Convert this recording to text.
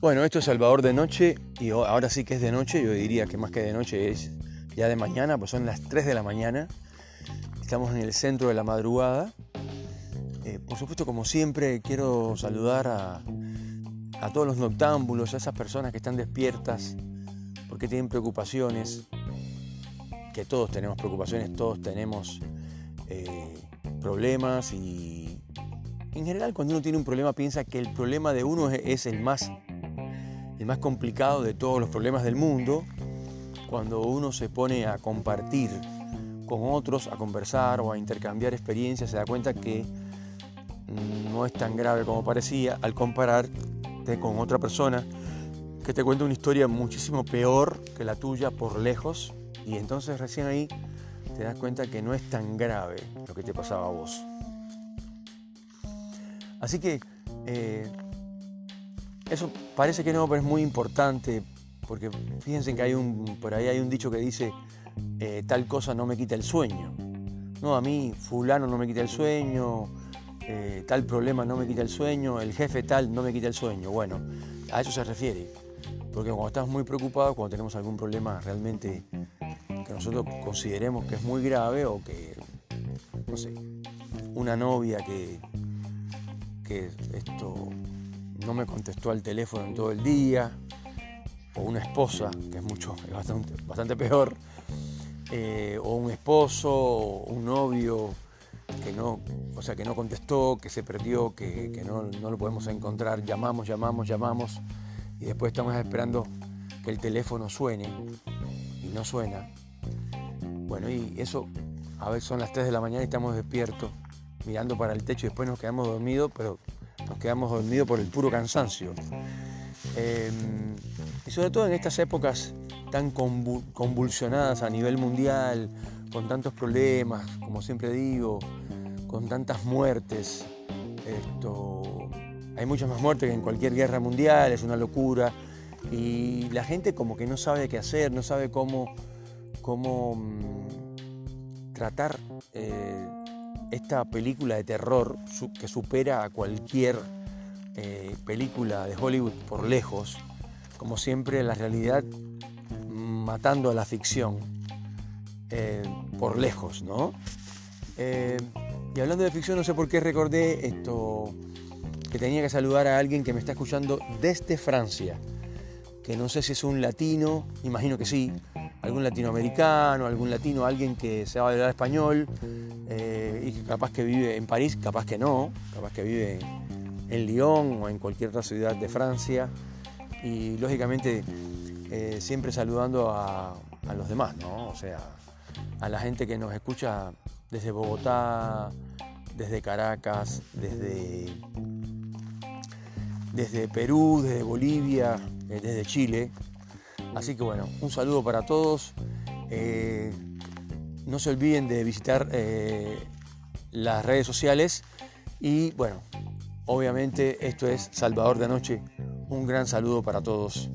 Bueno, esto es Salvador de noche y ahora sí que es de noche, yo diría que más que de noche es ya de mañana, pues son las 3 de la mañana. Estamos en el centro de la madrugada. Eh, por supuesto, como siempre, quiero saludar a, todos los noctámbulos, a esas personas que están despiertas porque tienen preocupaciones, que todos tenemos preocupaciones, todos tenemos eh, problemas y en general cuando uno tiene un problema piensa que el problema de uno es el más el más complicado de todos los problemas del mundo, cuando uno se pone a compartir con otros, a conversar o a intercambiar experiencias, se da cuenta que no es tan grave como parecía al compararte con otra persona que te cuenta una historia muchísimo peor que la tuya por lejos. Y entonces recién ahí te das cuenta que no es tan grave lo que te pasaba a vos. Así que eh, eso parece que no, pero es muy importante, porque fíjense que hay un, por ahí hay un dicho que dice, eh, tal cosa no me quita el sueño. No, a mí fulano no me quita el sueño, eh, tal problema no me quita el sueño, el jefe tal no me quita el sueño. Bueno, a eso se refiere. Porque cuando estamos muy preocupados, cuando tenemos algún problema realmente que nosotros consideremos que es muy grave o que, no sé, una novia que, que esto no me contestó al teléfono en todo el día, o una esposa, que es mucho, es bastante, bastante peor, eh, o un esposo, o un novio que no, o sea, que no contestó, que se perdió, que, no, no, lo podemos encontrar, llamamos, llamamos, llamamos, y después estamos esperando que el teléfono suene y no suena. Bueno, y eso, a veces son las 3 de la mañana y estamos despiertos, mirando para el techo y después nos quedamos dormidos, pero nos quedamos dormidos por el puro cansancio. Em, y sobre todo en estas épocas tan convulsionadas a nivel mundial, con tantos problemas, como siempre digo, con tantas muertes. Esto, hay muchas más muertes que en cualquier guerra mundial, es una locura. Y la gente como que no sabe qué hacer, no sabe cómo, cómo mm, tratar eh, esta película de terror que supera a cualquier eh, película de Hollywood por lejos, como siempre la realidad matando a la ficción eh, por lejos, ¿no? Y hablando de ficción, no sé por qué recordé esto, que tenía que saludar a alguien que me está escuchando desde Francia, que no sé si es un latino, imagino que sí, algún latinoamericano, algún latino, alguien que se va a hablar español eh, y capaz que vive en París, capaz que no, capaz que vive en Lyon o en cualquier otra ciudad de Francia y lógicamente eh, siempre saludando a, los demás, ¿no? O sea, a la gente que nos escucha desde Bogotá, desde Caracas, desde, desde Perú, desde Bolivia, eh, desde Chile, Así que bueno, un saludo para todos. Eh, no se olviden de visitar eh, las redes sociales y bueno, obviamente esto es Salvador de Anoche. Un gran saludo para todos.